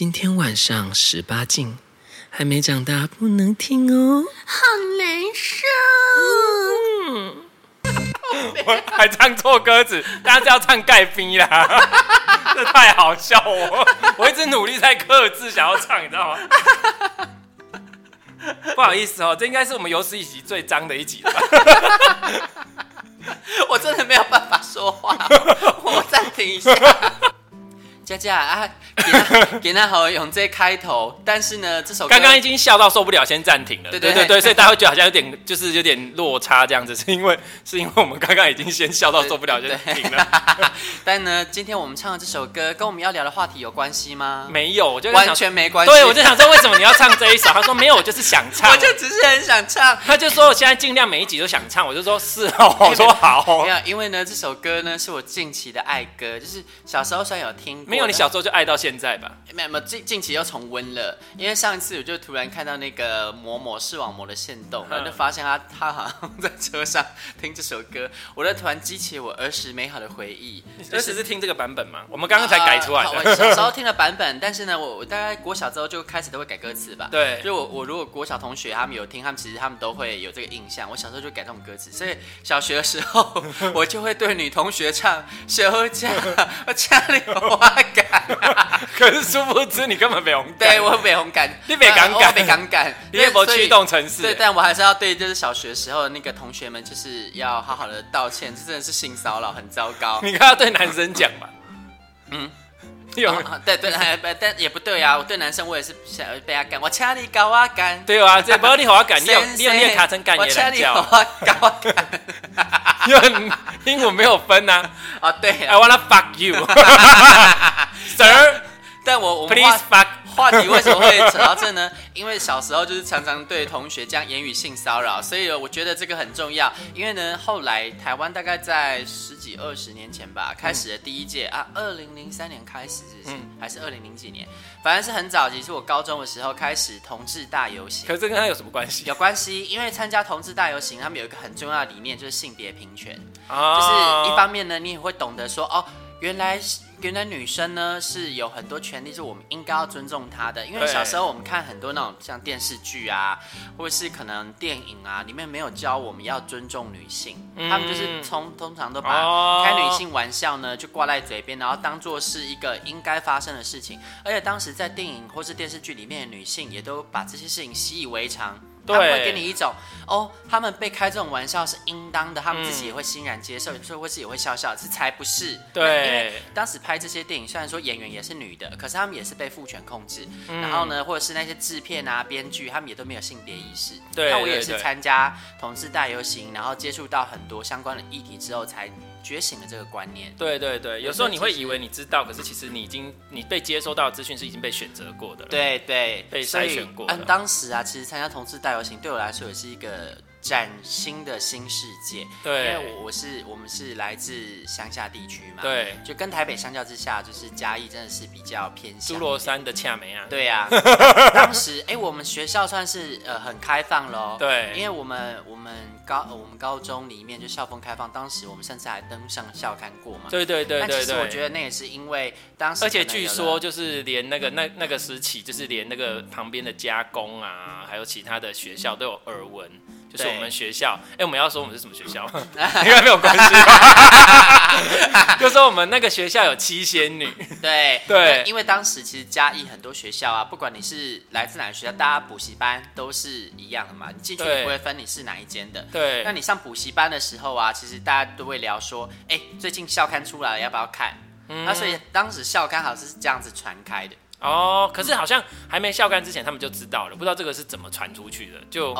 今天晚上十八禁，还没长大不能听哦，好难受。嗯，我还唱错歌词，大家是要唱盖冰啦，这太好笑我，我一直努力在克制想要唱，你知道吗？不好意思哦，这应该是我们有史以来最脏的一集了。我真的没有办法说话，我暂停一下。佳佳啊，给那 好用这开头，但是呢，这首歌刚刚已经笑到受不了，先暂停了。对对对对，所以大家会觉得好像有点，就是有点落差这样子，是因为是因为我们刚刚已经先笑到受不了，就停了。但呢，今天我们唱的这首歌跟我们要聊的话题有关系吗？没有，我就完全没关系。对，我就想说，为什么你要唱这一首？他说没有，我就是想唱，我就只是很想唱。他就说我现在尽量每一集都想唱，我就说是哦，我说好。没有，因为呢，这首歌呢是我近期的爱歌，就是小时候虽然有听过，没有，你小时候就爱到。现在吧，没有没有，近近期又重温了，因为上一次我就突然看到那个某某视网膜的线动，然后就发现他他好像在车上听这首歌，我就突然激起我儿时美好的回忆。儿时是听这个版本吗？我们刚刚才改出来的。我小时候 听的版本，但是呢，我我大概国小之后就开始都会改歌词吧。对，就我我如果国小同学他们有听，他们其实他们都会有这个印象。我小时候就改这种歌词，所以小学的时候我就会对女同学唱“ 休假 我家里有花感”。可是殊不知你根本没红感，对我没红感，你没敢感，没敢感，你也没驱动城市。对，但我还是要对就是小学时候的那个同学们，就是要好好的道歉，这真的是性骚扰，很糟糕。你刚要对男生讲嘛？嗯，有、哦，对对，但也不对啊，我对男生我也是想被他干，我掐你搞我干，对啊，这不要你好我干，你有你有你也卡成干也来叫，我搞我干，因为英文没有分呐。啊，对，I wanna fuck you，sir。但我我们 Please fuck 话题为什么会扯到这呢？因为小时候就是常常对同学这样言语性骚扰，所以我觉得这个很重要。因为呢，后来台湾大概在十几二十年前吧，开始了第一届啊，二零零三年开始是是？嗯、还是二零零几年？反正是很早其实我高中的时候开始同志大游行。可是这跟他有什么关系？有关系，因为参加同志大游行，他们有一个很重要的理念，就是性别平权。哦、就是一方面呢，你也会懂得说哦。原来原来女生呢是有很多权利，是我们应该要尊重她的。因为小时候我们看很多那种像电视剧啊，或者是可能电影啊，里面没有教我们要尊重女性，嗯、他们就是通通常都把开女性玩笑呢就挂在嘴边，然后当做是一个应该发生的事情。而且当时在电影或是电视剧里面的女性也都把这些事情习以为常。他们会给你一种哦，他们被开这种玩笑是应当的，他们自己也会欣然接受，所以会自己也会笑笑。这才不是对，因为当时拍这些电影，虽然说演员也是女的，可是他们也是被父权控制。嗯、然后呢，或者是那些制片啊、编剧，他们也都没有性别意识。对，那我也是参加同志大游行，然后接触到很多相关的议题之后才。觉醒了这个观念，对对对，有时候你会以为你知道，可是其实你已经你被接收到的资讯是已经被选择过的了，对对，被筛选过。嗯，当时啊，其实参加同志大游行对我来说也是一个。崭新的新世界，对，因为我是我们是来自乡下地区嘛，对，就跟台北相较之下，就是嘉义真的是比较偏乡。诸罗山的恰梅啊，对呀、啊，当时哎、欸，我们学校算是呃很开放喽，对，因为我们我们高我们高中里面就校风开放，当时我们甚至还登上校刊过嘛，对对对对对。但其实我觉得那也是因为当时，而且据说就是连那个那那个时期，就是连那个旁边的加工啊，还有其他的学校都有耳闻。就是我们学校，哎、欸，我们要说我们是什么学校，应该没有关系吧。就说我们那个学校有七仙女，对对，因为当时其实嘉义很多学校啊，不管你是来自哪个学校，大家补习班都是一样的嘛，你进去也不会分你是哪一间的。对，那你上补习班的时候啊，其实大家都会聊说，哎、欸，最近校刊出来了，要不要看？嗯、那所以当时校刊好像是这样子传开的。哦，可是好像还没校刊之前，他们就知道了，不知道这个是怎么传出去的，就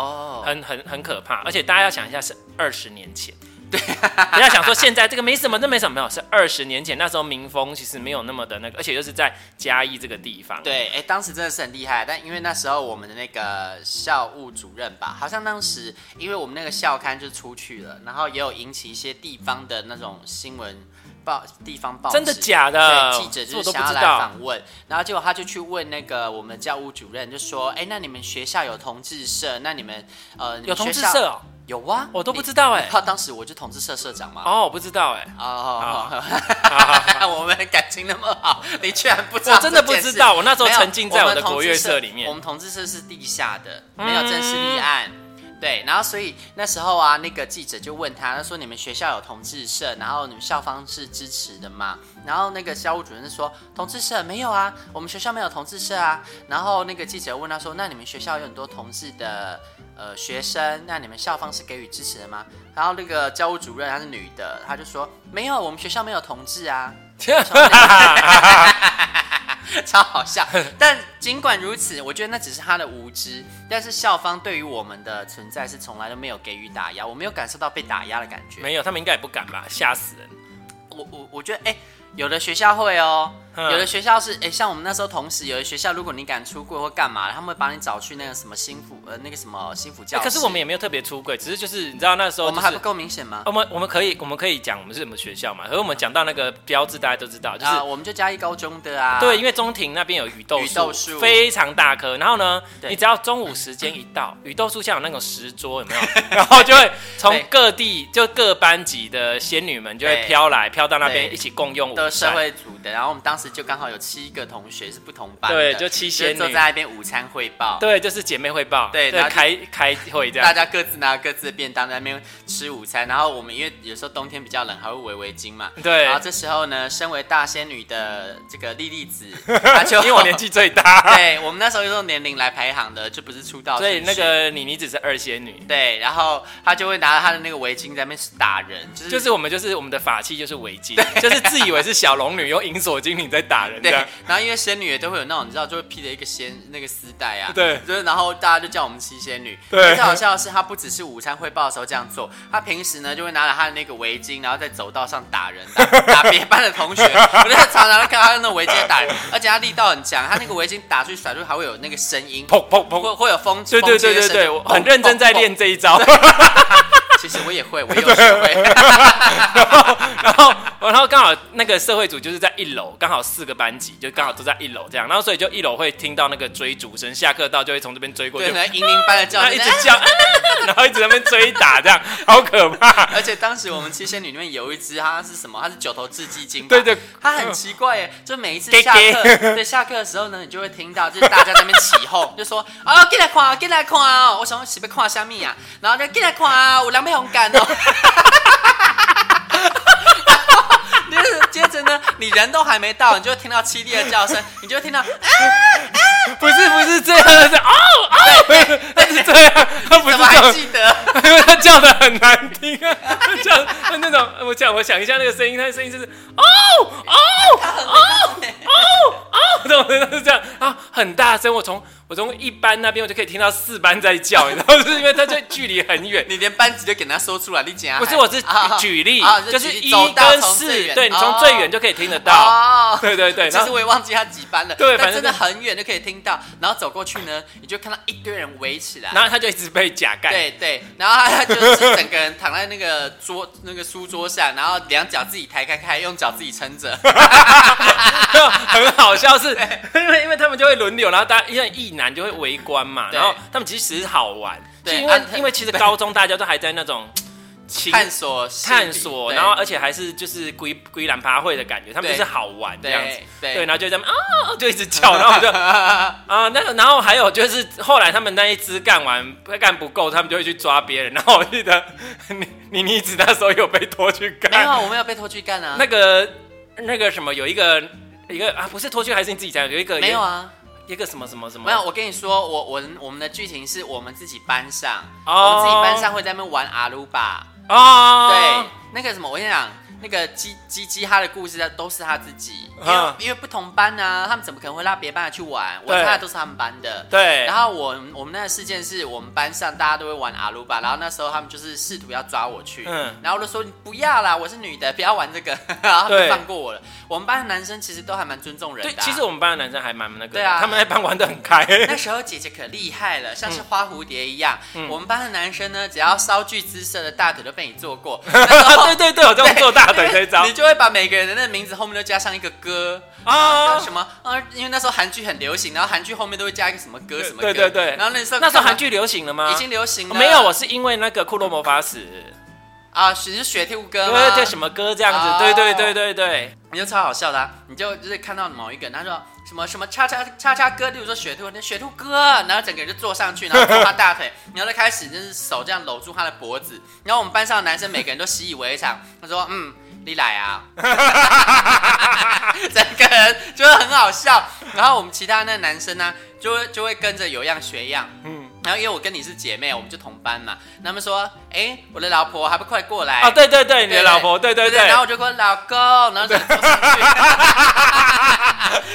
很很很可怕。而且大家要想一下，是二十年前，对，不要想说现在这个没什么，那没什么，没有，是二十年前，那时候民风其实没有那么的那个，而且又是在嘉义这个地方。对，哎、欸，当时真的是很厉害，但因为那时候我们的那个校务主任吧，好像当时因为我们那个校刊就出去了，然后也有引起一些地方的那种新闻。报地方报真的假的？对，记者就是想要来访问，然后结果他就去问那个我们教务主任，就说：“哎，那你们学校有同志社？那你们呃，有同志社哦？有啊，我都不知道哎。他 当时我就同志社社长嘛。哦，我不知道哎。哦，我们感情那么好，你居然不知道？我真的不知道，我那时候沉浸在我的国乐社里面。我们同志社是地下的，没有正式立案。对，然后所以那时候啊，那个记者就问他，他说：“你们学校有同志社，然后你们校方是支持的吗？”然后那个校务主任说：“同志社没有啊，我们学校没有同志社啊。”然后那个记者问他说：“那你们学校有很多同志的呃学生，那你们校方是给予支持的吗？”然后那个教务主任她是女的，她就说：“没有，我们学校没有同志啊。” 超好笑，但尽管如此，我觉得那只是他的无知。但是校方对于我们的存在是从来都没有给予打压，我没有感受到被打压的感觉。没有，他们应该也不敢吧？吓死人！我我我觉得，哎、欸，有的学校会哦。有的学校是哎、欸，像我们那时候同时有的学校，如果你敢出柜或干嘛，他们会把你找去那个什么新辅呃那个什么新辅教、欸。可是我们也没有特别出柜，只是就是你知道那时候、就是、我们还不够明显吗？我们我们可以我们可以讲我们是什么学校嘛？可是我们讲到那个标志，大家都知道，就是、啊、我们就嘉义高中的啊。对，因为中庭那边有雨豆树，非常大棵。然后呢，你只要中午时间一到，雨豆树像有那种石桌有没有？然后就会从各地就各班级的仙女们就会飘来飘到那边一起共用午餐。都社会组的，然后我们当时就刚好有七。个同学是不同班的，对，就七仙女。坐在那边午餐汇报，对，就是姐妹汇报，对，然后开开会这样，大家各自拿各自的便当在那边吃午餐，然后我们因为有时候冬天比较冷，还会围围巾嘛，对，然后这时候呢，身为大仙女的这个莉莉子，她就因为我年纪最大，对，我们那时候用年龄来排行的，就不是出道，所以那个妮妮只是二仙女，对，然后她就会拿着她的那个围巾在那边打人，就是就是我们就是我们的法器就是围巾，就是自以为是小龙女用银锁精灵在打人，对，然后因为仙女。也都会有那种你知道，就会披着一个仙那个丝带啊，对，就是然后大家就叫我们七仙女。对，最好笑的是，她不只是午餐汇报的时候这样做，她平时呢就会拿着她的那个围巾，然后在走道上打人，打 打别班的同学。我就常常看她用那围巾打人，而且她力道很强，她那个围巾打出去甩出去还会有那个声音，砰砰砰，会会有风，对对对对对，我很认真在练这一招。其实我也会，我也有学会。然后。然后刚好那个社会组就是在一楼，刚好四个班级就刚好都在一楼这样，然后所以就一楼会听到那个追逐声，下课到就会从这边追过去，对，银铃般的叫，一直叫，然后一直在那边追打这样，好可怕。而且当时我们七仙女里面有一只，它是什么？它是九头雉鸡精，对对，它很奇怪耶，就每一次下课，对，下课的时候呢，你就会听到就是大家在那边起哄，就说啊，进来看，进来看哦，我想是不看虾米啊？然后就进来看啊，有两杯红干哦。接着呢，你人都还没到，你就会听到凄厉的叫声，你就会听到啊啊！不是不是这样，是哦哦，他是这样，他不是这样，还记得，因为他叫的很难听啊，叫那种我讲我想一下那个声音，他的声音就是哦哦哦哦哦，这种声音是这样啊，很大声，我从。我从一班那边，我就可以听到四班在叫，你知道吗？是因为它就距离很远，你连班级都给他说出来，你讲。不是，我是举例，就是一跟四，对，你从最远就可以听得到。对对 对，其实我也忘记他几班了。对，反正真的很远就可以听到。然后走过去呢，你就看到一堆人围起来，然后他就一直被夹盖。对对，然后他就是整个人躺在那个桌那个书桌上，然后两脚自己抬开开，用脚自己撑着。很好笑，是因为因为他们就会轮流，然后大家因为一男就会围观嘛，然后他们其实好玩，对，因为因为其实高中大家都还在那种 探索探索，然后而且还是就是归归兰趴会的感觉，他们就是好玩这样子，对，然后就这样啊就一直叫，然后就 啊那个，然后还有就是后来他们那一支干完干不够，他们就会去抓别人，然后我记得 你你妮子那时候有被拖去干，没有，我没有被拖去干啊，那个那个什么有一个一个啊不是拖去还是你自己讲有一个没有啊。一个什么什么什么？没有，我跟你说，我我我们的剧情是我们自己班上，oh. 我们自己班上会在那边玩阿鲁巴。哦，oh. 对，那个什么，我跟你讲。那个鸡鸡鸡，他的故事都是他自己，因为因为不同班啊，他们怎么可能会拉别班的去玩？我看的都是他们班的。对。然后我我们那个事件是我们班上大家都会玩阿鲁巴，然后那时候他们就是试图要抓我去，嗯，然后我就说你不要啦，我是女的，不要玩这个，然后他们放过我了。我们班的男生其实都还蛮尊重人的。对，其实我们班的男生还蛮那个，对啊，他们那班玩的很开。那时候姐姐可厉害了，像是花蝴蝶一样。我们班的男生呢，只要稍具姿色的大腿都被你做过。对对对，我这样做大。大腿这一招，你就会把每个人的那个名字后面都加上一个歌啊，什么啊？因为那时候韩剧很流行，然后韩剧后面都会加一个什么歌什么。对对对。然后那时候那时候韩剧流行了吗？已经流行了。没有，我是因为那个库洛魔法使啊，只是雪兔歌，对对什么歌这样子？对对对对对。你就超好笑的，你就就是看到某一个，他说什么什么叉叉叉叉哥，例如说雪兔，那雪兔哥，然后整个人就坐上去，然后抱他大腿，然后就开始就是手这样搂住他的脖子，然后我们班上的男生每个人都习以为常，他说嗯。你来啊！整个人就是很好笑，然后我们其他那男生呢、就会就会跟着有样学样，嗯，然后因为我跟你是姐妹，我们就同班嘛，他们说，哎、欸，我的老婆还不快过来？哦，对对对，你的老婆，对对对，对，然后我就说老公，然后就坐上去，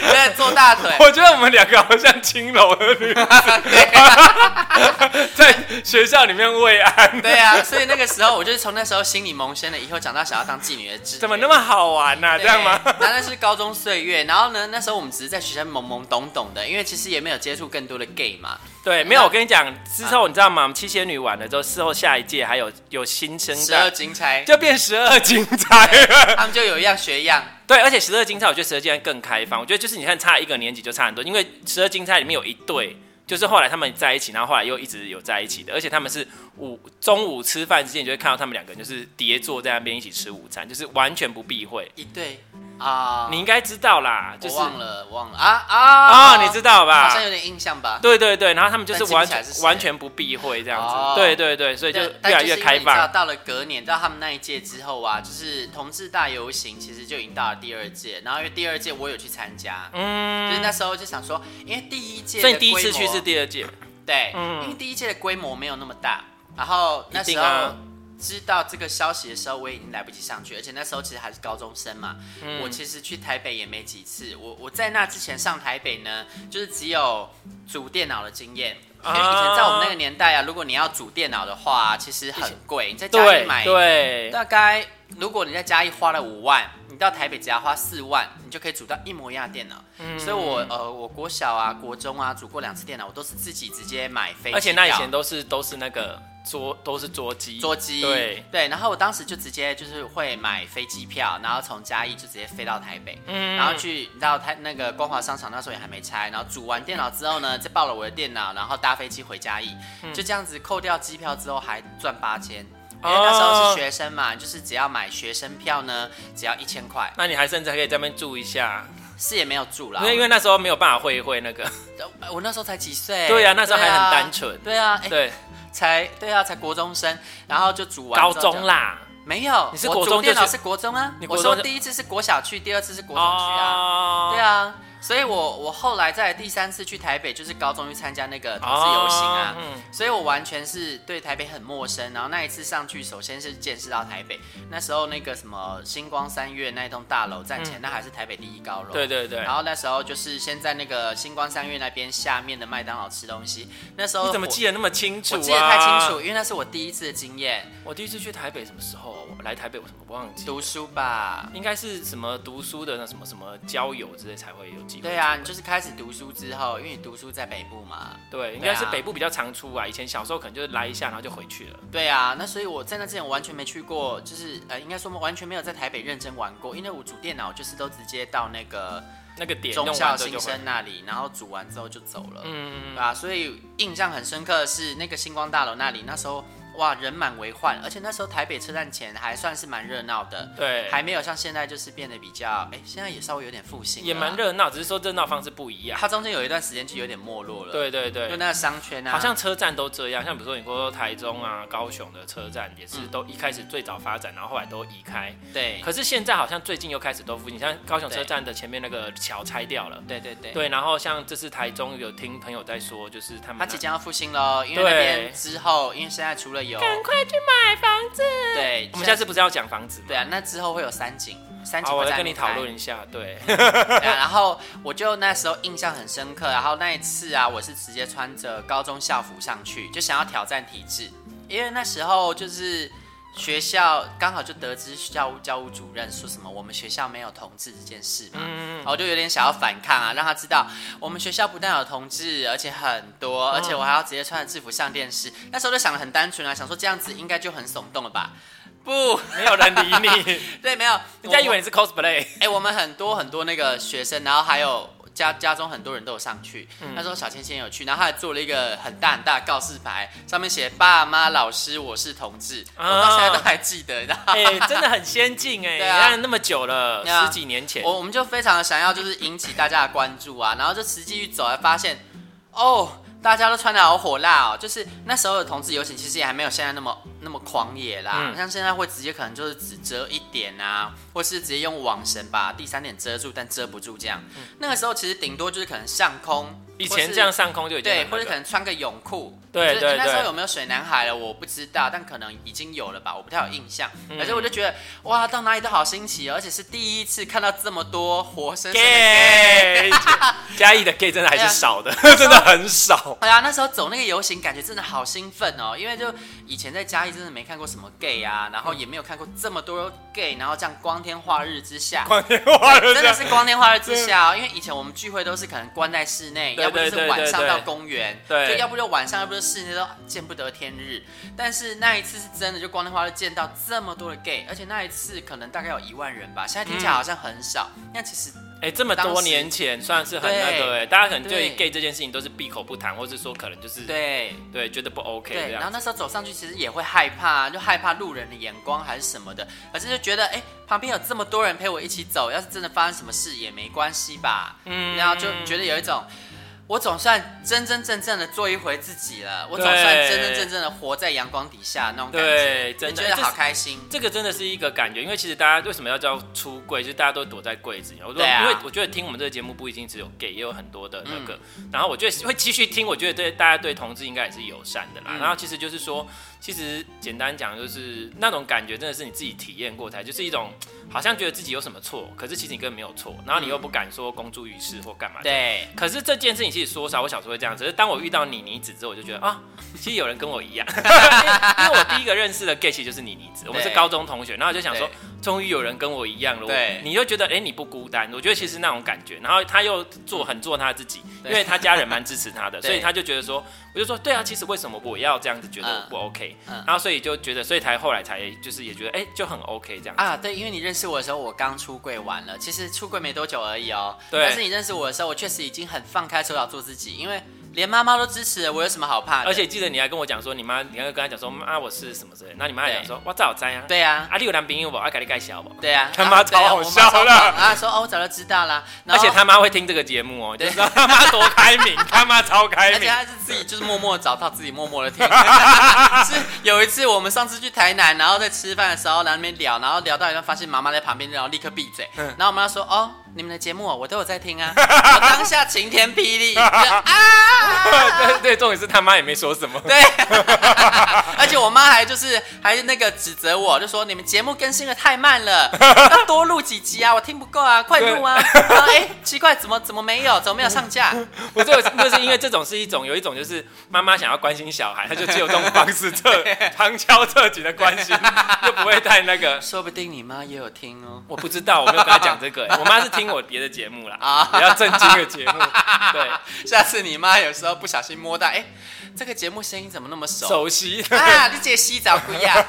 在坐大腿。我觉得我们两个好像青楼的女子，在学校里面慰安。对啊，所以那个时候我就是从那时候心里萌生了，以后长大想要当妓女的志。怎么那么好玩呢、啊？这样吗？那那是高中岁月，然后呢，那时候我们只是在学校懵懵懂懂的，因为其实也没有接触更多的 gay 嘛。对，没有。我跟你讲，之后你知道吗？七仙女完了之后，事后下一届还有有新生的十二金钗，就变十二金钗了，他们就有一样学一样。对，而且十二金钗，我觉得十二金钗更开放。我觉得就是你看，差一个年级就差很多，因为十二金钗里面有一对。就是后来他们在一起，然后后来又一直有在一起的，而且他们是午中午吃饭之前，你就会看到他们两个人就是叠坐在那边一起吃午餐，就是完全不避讳。一对啊，你应该知道啦，就是忘了忘了。啊啊。啊，你知道吧？好像有点印象吧？对对对，然后他们就是完全完全不避讳这样子，对对对，所以就越来越开放。到了隔年到他们那一届之后啊，就是同志大游行，其实就已经到了第二届，然后因为第二届我有去参加，嗯，就是那时候就想说，因为第一届，所以第一次去是第二届。对，嗯，因为第一届的规模没有那么大，然后那时候知道这个消息的时候，我已经来不及上去，而且那时候其实还是高中生嘛。嗯，我其实去台北也没几次，我我在那之前上台北呢，就是只有组电脑的经验，因为以前在我们那个年代啊，如果你要组电脑的话，其实很贵，你在家里买，对，大概如果你在家里花了五万。你到台北只要花四万，你就可以组到一模一样的电脑。嗯，所以我呃，我国小啊、国中啊组过两次电脑，我都是自己直接买飞机。而且那以前都是都是那个桌都是桌机，桌机对对。然后我当时就直接就是会买飞机票，然后从嘉义就直接飞到台北，嗯，然后去到台那个光华商场，那时候也还没拆。然后煮完电脑之后呢，再抱了我的电脑，然后搭飞机回嘉义，就这样子扣掉机票之后还赚八千。因为那时候是学生嘛，oh, 就是只要买学生票呢，只要一千块。那你还甚至还可以在那边住一下，是也没有住啦。因为因为那时候没有办法会一会那个，我那时候才几岁。对呀、啊，那时候还很单纯。对啊，欸、对，才对啊，才国中生，然后就组完高中啦。没有，你是国中就电脑是国中啊？你国中我说第一次是国小去，第二次是国中去啊。Oh. 对啊。所以我，我我后来在第三次去台北，就是高中去参加那个同志游行啊，哦嗯、所以我完全是对台北很陌生。然后那一次上去，首先是见识到台北。那时候那个什么星光三月那一栋大楼站前，嗯、那还是台北第一高楼。对对对。然后那时候就是先在那个星光三月那边下面的麦当劳吃东西。那时候你怎么记得那么清楚、啊？我记得太清楚，因为那是我第一次的经验。我第一次去台北什么时候？我来台北我什么忘记？读书吧，应该是什么读书的那什么什么交友之类才会有机会。对啊，你就是开。始读书之后，因为你读书在北部嘛，对，应该是北部比较常出啊。以前小时候可能就是来一下，然后就回去了。对啊，那所以我在那之前我完全没去过，就是呃，应该说完全没有在台北认真玩过，因为我煮电脑就是都直接到那个那个点中校新生那里，然后煮完之后就走了。嗯，啊，所以印象很深刻的是那个星光大楼那里，那时候。哇，人满为患，而且那时候台北车站前还算是蛮热闹的，对，还没有像现在就是变得比较，哎，现在也稍微有点复兴，也蛮热闹，只是说热闹方式不一样。它中间有一段时间就有点没落了，对对对，就那个商圈啊，好像车站都这样，像比如说你说台中啊、高雄的车站也是都一开始最早发展，然后后来都移开，对。可是现在好像最近又开始都复兴，像高雄车站的前面那个桥拆掉了，对对对，对。然后像这次台中有听朋友在说，就是他们他即将要复兴喽，因为那边之后，因为现在除了有赶快去。买房子，对，我们下次不是要讲房子？对啊，那之后会有三井，三井。好，我再跟你讨论一下。对，对啊，然后我就那时候印象很深刻，然后那一次啊，我是直接穿着高中校服上去，就想要挑战体质，因为那时候就是。学校刚好就得知教务教务主任说什么我们学校没有同志这件事嘛，嗯，我就有点想要反抗啊，让他知道我们学校不但有同志，而且很多，而且我还要直接穿着制服上电视。那时候就想的很单纯啊，想说这样子应该就很耸动了吧。不，没有人理你。对，没有，人家以为你是 cosplay。哎、欸，我们很多很多那个学生，然后还有家家中很多人都有上去。嗯、那时候小千千有去，然后他还做了一个很大很大的告示牌，上面写“爸妈老师，我是同志”，啊、我到现在都还记得。哎、欸，真的很先进哎，对啊，那么久了，啊、十几年前，我我们就非常的想要就是引起大家的关注啊，然后就实际去走，才发现哦。大家都穿的好火辣哦，就是那时候的同志游行，其实也还没有现在那么那么狂野啦。嗯、像现在会直接可能就是只遮一点啊，或是直接用网绳把第三点遮住，但遮不住这样。嗯、那个时候其实顶多就是可能上空。以前这样上空就已经对，或者可能穿个泳裤，对对对。那时候有没有水男孩了？我不知道，但可能已经有了吧，我不太有印象。反正我就觉得哇，到哪里都好新奇，而且是第一次看到这么多活生生的 gay。嘉义的 gay 真的还是少的，真的很少。哎呀，那时候走那个游行，感觉真的好兴奋哦，因为就以前在嘉义真的没看过什么 gay 啊，然后也没有看过这么多 gay，然后这样光天化日之下，光天化日真的是光天化日之下哦，因为以前我们聚会都是可能关在室内。要不就是晚上到公园，对，就要不就晚上，要不就室内都见不得天日。但是那一次是真的，就光天化日见到这么多的 gay，而且那一次可能大概有一万人吧。现在听起来好像很少，那、嗯、其实哎、欸，这么多年前算是很那个哎，对大家可能对 gay 这件事情都是闭口不谈，或是说可能就是对对觉得不 OK。对，然后那时候走上去其实也会害怕，就害怕路人的眼光还是什么的，可是就觉得哎、欸，旁边有这么多人陪我一起走，要是真的发生什么事也没关系吧。嗯，然后就觉得有一种。我总算真真正正的做一回自己了，我总算真真正正的活在阳光底下那种感觉，对，真的觉得好开心。这个真的是一个感觉，因为其实大家为什么要叫出柜，就是大家都躲在柜子里。我说，因为我觉得听我们这个节目不一定只有 gay，也有很多的那个。然后我觉得会继续听，我觉得对大家对同志应该也是友善的啦。然后其实就是说。其实简单讲，就是那种感觉，真的是你自己体验过才，就是一种好像觉得自己有什么错，可是其实你根本没有错，然后你又不敢说公诸于世或干嘛。对。可是这件事情其实说实话，我小时候会这样，只是当我遇到你妮子之后，我就觉得啊，其实有人跟我一样，因为我第一个认识的 gay 其实就是你妮子，我们是高中同学，然后我就想说。终于有人跟我一样了，对，你就觉得哎、欸，你不孤单。我觉得其实那种感觉，然后他又做很做他自己，因为他家人蛮支持他的，所以他就觉得说，我就说对啊，其实为什么我要这样子觉得我不 OK？、然后所以就觉得，所以才后来才就是也觉得哎、欸，就很 OK 这样啊。对，因为你认识我的时候，我刚出柜完了，其实出柜没多久而已哦。对。但是你认识我的时候，我确实已经很放开手脚做自己，因为。连妈妈都支持，我有什么好怕的？而且记得你还跟我讲说，你妈，你还跟她讲说，妈，我是什么之类。那你妈还讲说，我早知啊。对啊，啊，你有男朋友不？我给你介绍不？对啊，他妈超好笑的。啊，说哦，我早就知道了。而且他妈会听这个节目哦，就知道他妈多开明，他妈超开明。而且他是自己就是默默找到自己默默的听。是有一次我们上次去台南，然后在吃饭的时候在那边聊，然后聊到一半发现妈妈在旁边，然后立刻闭嘴。然后我妈说哦。你们的节目我都有在听啊！我当下晴天霹雳 啊！对对，重点是他妈也没说什么。对，而且我妈还就是还那个指责我，就说你们节目更新的太慢了，要多录几集啊！我听不够啊，快录啊！哎，奇怪，怎么怎么没有？怎么没有上架？我这就是因为这种是一种有一种就是妈妈想要关心小孩，她就只有这种方式侧 旁敲侧击的关心，就不会太那个。说不定你妈也有听哦，我不知道，我没有跟她讲这个。我妈是听。我别的节目啦，啊，比较正经的节目。对，下次你妈有时候不小心摸到，哎、欸，这个节目声音怎么那么熟？熟悉啊！你姐洗澡不一样，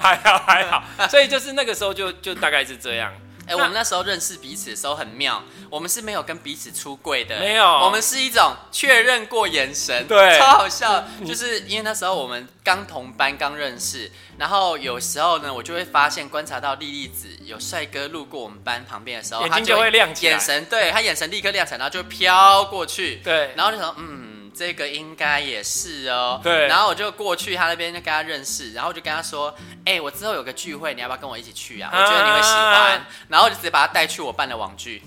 还好还好。所以就是那个时候就就大概是这样。哎、欸，我们那时候认识彼此的时候很妙，我们是没有跟彼此出柜的，没有，我们是一种确认过眼神，对，超好笑。就是因为那时候我们刚同班刚认识，然后有时候呢，我就会发现观察到莉莉子有帅哥路过我们班旁边的时候，眼睛就会亮起来，眼神对他眼神立刻亮起来，然后就飘过去，对，然后就说嗯。这个应该也是哦，对。然后我就过去他那边就跟他认识，然后就跟他说：“哎，我之后有个聚会，你要不要跟我一起去啊？我觉得你会喜欢。”然后我就直接把他带去我办的网剧，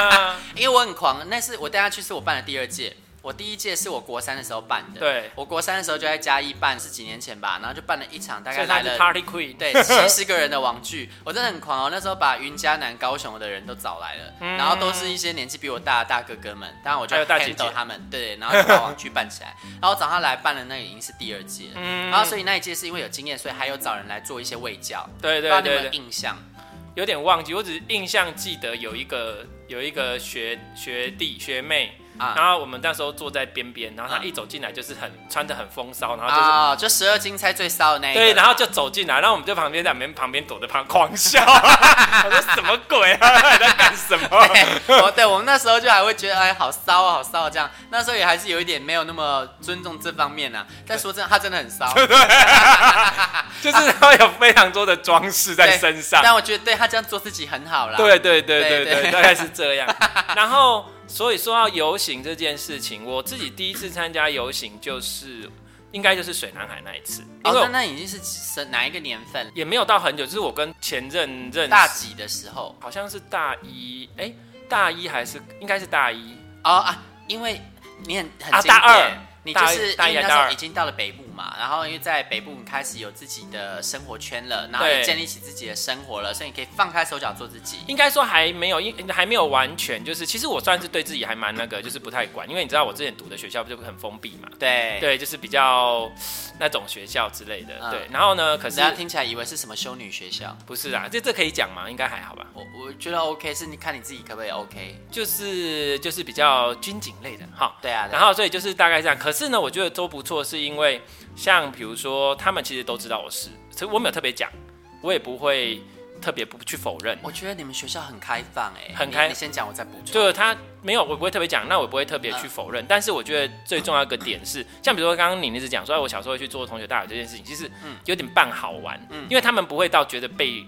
因为我很狂。那是我带他去，是我办的第二届。我第一届是我国三的时候办的，对，我国三的时候就在嘉义办，是几年前吧，然后就办了一场，大概来了 Party Queen，对，七十个人的网剧，我真的很狂哦，那时候把云嘉南、高雄的人都找来了，嗯、然后都是一些年纪比我大的大哥哥们，当然我就 handle 他们，对，然后就把网剧办起来，然后找他来办的那已经是第二届，嗯、然后所以那一届是因为有经验，所以还有找人来做一些卫教，对对对，对，有没有印象？有点忘记，我只是印象记得有一个有一个学学弟学妹。啊、然后我们那时候坐在边边，然后他一走进来就是很穿的很风骚，然后就是、哦、就十二金钗最骚的那一个。对，然后就走进来，然后我们就旁边在边旁边躲着旁狂笑，我说什么鬼啊？你在干什么？我 对，我们那时候就还会觉得哎，好骚啊，好骚啊，这样。那时候也还是有一点没有那么尊重这方面啊。但说真的，他真的很骚，对，就是他有非常多的装饰在身上。但我觉得对他这样做自己很好啦。对对对对对，对，大概是这样。然后。所以说到游行这件事情，我自己第一次参加游行就是，应该就是水南海那一次。哦，那那已经是哪一个年份？也没有到很久，就是我跟前任认识大几的时候，好像是大一，哎、欸，大一还是应该是大一哦啊，因为你很很啊大二。你就是大一那时候已经到了北部嘛，然后因为在北部你开始有自己的生活圈了，然后也建立起自己的生活了，所以你可以放开手脚做自己。应该说还没有，因还没有完全就是，其实我算是对自己还蛮那个，就是不太管，因为你知道我之前读的学校不就很封闭嘛？对对，就是比较那种学校之类的。嗯、对，然后呢，可是大家听起来以为是什么修女学校？不是啊，这这可以讲吗？应该还好吧？我我觉得 OK，是你看你自己可不可以 OK？就是就是比较军警类的哈。对啊，然后所以就是大概这样。可是呢，我觉得都不错，是因为像比如说，他们其实都知道我是，所以我没有特别讲，我也不会特别不去否认。我觉得你们学校很开放哎、欸，很开。你先讲，我再补充。就是他没有，我不会特别讲，那我不会特别去否认。嗯、但是我觉得最重要一个点是，像比如说刚刚你一直讲说，我小时候去做同学大会这件事情，其实有点半好玩，嗯，因为他们不会到觉得被。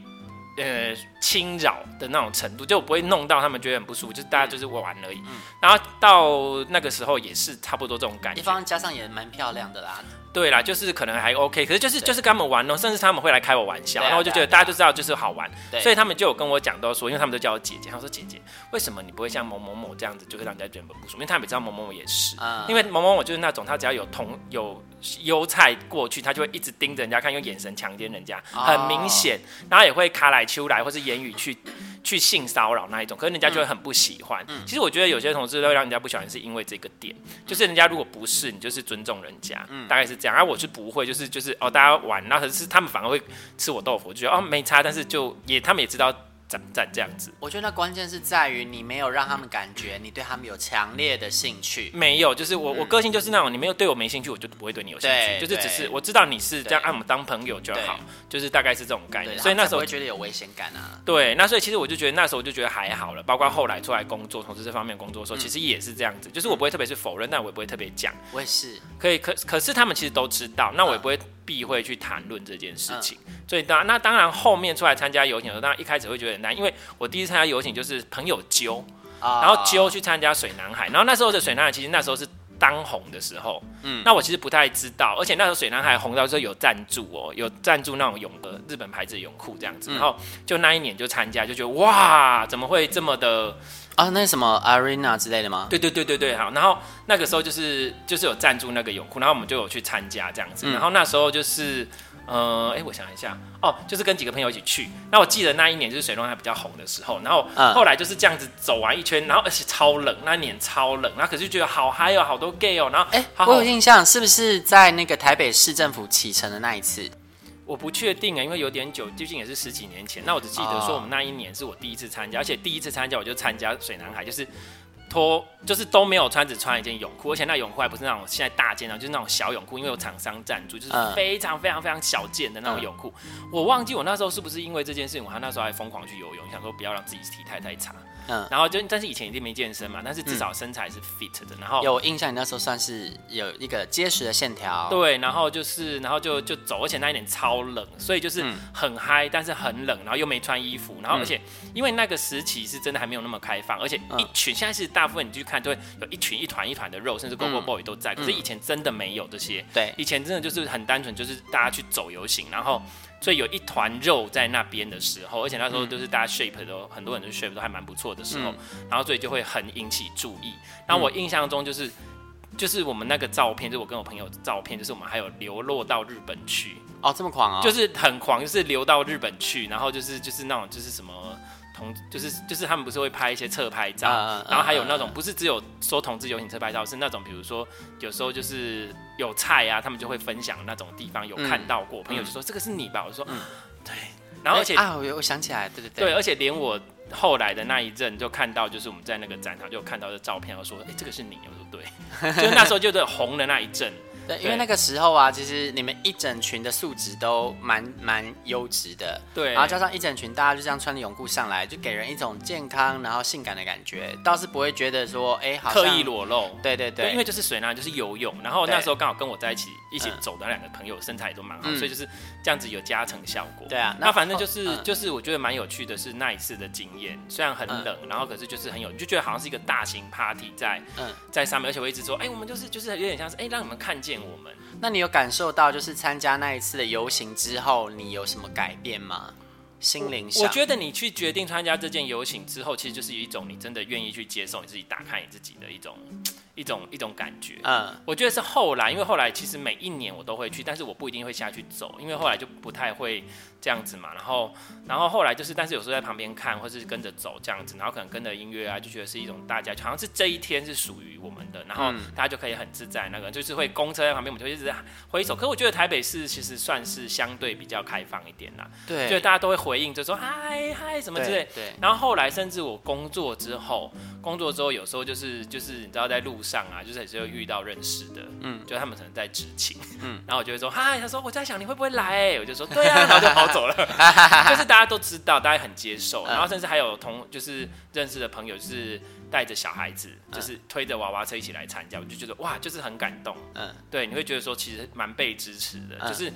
呃，侵扰的那种程度，就不会弄到他们觉得很不舒服，就是大家就是玩而已。嗯，然后到那个时候也是差不多这种感觉。一方加上也蛮漂亮的啦。对啦，就是可能还 OK，可是就是就是跟他们玩哦，甚至他们会来开我玩笑，然后我就觉得大家都知道就是好玩，所以他们就有跟我讲到说，因为他们都叫我姐姐，他说姐姐，为什么你不会像某某某这样子，就会让人家觉得不舒服？因为他们也知道某某某也是，因为某某某就是那种他只要有同有优菜过去，他就会一直盯着人家看，用眼神强奸人家，很明显，然后也会卡来秋来，或是言语去。去性骚扰那一种，可是人家就会很不喜欢。嗯、其实我觉得有些同志会让人家不喜欢，是因为这个点，嗯、就是人家如果不是你，就是尊重人家，嗯、大概是这样。而、啊、我是不会，就是就是哦，大家玩，然后可是他们反而会吃我豆腐，就觉得哦没差，但是就也他们也知道。怎么这样子？我觉得那关键是在于你没有让他们感觉你对他们有强烈的兴趣。没有，就是我、嗯、我个性就是那种，你没有对我没兴趣，我就不会对你有兴趣。对就是只是我知道你是这样，按我们当朋友就好，就是大概是这种概念。所以那时候会觉得有危险感啊。对，那所以其实我就觉得那时候我就觉得还好了。包括后来出来工作，从事这方面工作的时候，其实也是这样子，就是我不会特别是否认，但我也不会特别讲。我也是。可以，可可是他们其实都知道，那我也不会。避讳去谈论这件事情，所以当那当然后面出来参加游行的时候，当然一开始会觉得很难，因为我第一次参加游行就是朋友揪，然后揪去参加水南海，然后那时候的水南海其实那时候是当红的时候，嗯，那我其实不太知道，而且那时候水南海红到时候有赞助哦，有赞助那种泳的日本牌子的泳裤这样子，然后就那一年就参加，就觉得哇，怎么会这么的？啊，那什么 Arena 之类的吗？对对对对对，好。然后那个时候就是就是有赞助那个泳裤，然后我们就有去参加这样子。嗯、然后那时候就是，呃，哎，我想一下，哦，就是跟几个朋友一起去。那我记得那一年就是水龙还比较红的时候，然后后来就是这样子走完一圈，然后而且超冷，那一年超冷，然后可是觉得好嗨哦，好多 gay 哦，然后哎，我有印象，是不是在那个台北市政府启程的那一次？我不确定啊，因为有点久，究竟也是十几年前。那我只记得说，我们那一年是我第一次参加，而且第一次参加我就参加水南海，就是脱，就是都没有穿，只穿一件泳裤，而且那泳裤还不是那种现在大件的，就是那种小泳裤，因为有厂商赞助，就是非常非常非常小件的那种泳裤。我忘记我那时候是不是因为这件事情，我还那时候还疯狂去游泳，想说不要让自己体态太差。嗯，然后就，但是以前一定没健身嘛，但是至少身材是 fit 的。然后有印象，你那时候算是有一个结实的线条。对，然后就是，然后就就走，而且那一年超冷，所以就是很嗨，但是很冷，然后又没穿衣服，然后而且因为那个时期是真的还没有那么开放，而且一群现在是大部分你去看都会有一群一团一团的肉，甚至 Gogo Boy 都在，可是以前真的没有这些。对，以前真的就是很单纯，就是大家去走游行，然后。所以有一团肉在那边的时候，而且那时候都是大家 shape 都很多人都 shape 都还蛮不错的时候，然后所以就会很引起注意。那我印象中就是，就是我们那个照片，就是我跟我朋友的照片，就是我们还有流落到日本去。哦，这么狂啊！就是很狂，就是流到日本去，然后就是就是那种就是什么。同就是就是他们不是会拍一些侧拍照，然后还有那种不是只有说同志游行侧拍照，是那种比如说有时候就是有菜啊，他们就会分享那种地方有看到过，朋友就说这个是你吧，我说嗯，对，然后而且啊我我想起来，对对对，对，而且连我后来的那一阵就看到，就是我们在那个展场就看到的照片，我说：“哎、欸，这个是你。”我说：“对。”就是那时候就是红的那一阵。对，因为那个时候啊，其实你们一整群的素质都蛮蛮优质的，对，然后加上一整群大家就这样穿着泳裤上来，就给人一种健康然后性感的感觉，倒是不会觉得说哎，好刻意裸露，对对对，因为就是水呢，就是游泳，然后那时候刚好跟我在一起一起走的两个朋友身材也都蛮好，嗯，所以就是这样子有加成效果。对啊，那反正就是，嗯，就是我觉得蛮有趣的是那一次的经验，虽然很冷，然后可是就是很有，你就觉得好像是一个大型 party 在嗯。在上面，而且我一直说哎，我们就是就是有点像是哎让你们看见我们。那你有感受到，就是参加那一次的游行之后，你有什么改变吗？心灵上？我觉得你去决定参加这件游行之后，其实就是有一种你真的愿意去接受你自己，打开你自己的一种。一种一种感觉，嗯，我觉得是后来，因为后来其实每一年我都会去，但是我不一定会下去走，因为后来就不太会这样子嘛。然后，然后后来就是，但是有时候在旁边看，或是跟着走这样子，然后可能跟着音乐啊，就觉得是一种大家好像是这一天是属于我们的，然后大家就可以很自在。那个就是会公车在旁边，我们就一直挥手。可是我觉得台北市其实算是相对比较开放一点啦，对，就大家都会回应，就说嗨嗨什么之类。对。对然后后来甚至我工作之后，工作之后有时候就是就是你知道在路上啊，就是也是。遇到认识的，嗯，就他们可能在执勤，嗯，然后我就会说，嗨，他说我在想你会不会来，我就说对啊，然后就跑走了，就是大家都知道，大家很接受，然后甚至还有同就是认识的朋友，就是带着小孩子，就是推着娃娃车一起来参加，我就觉得哇，就是很感动，嗯，对，你会觉得说其实蛮被支持的，就是。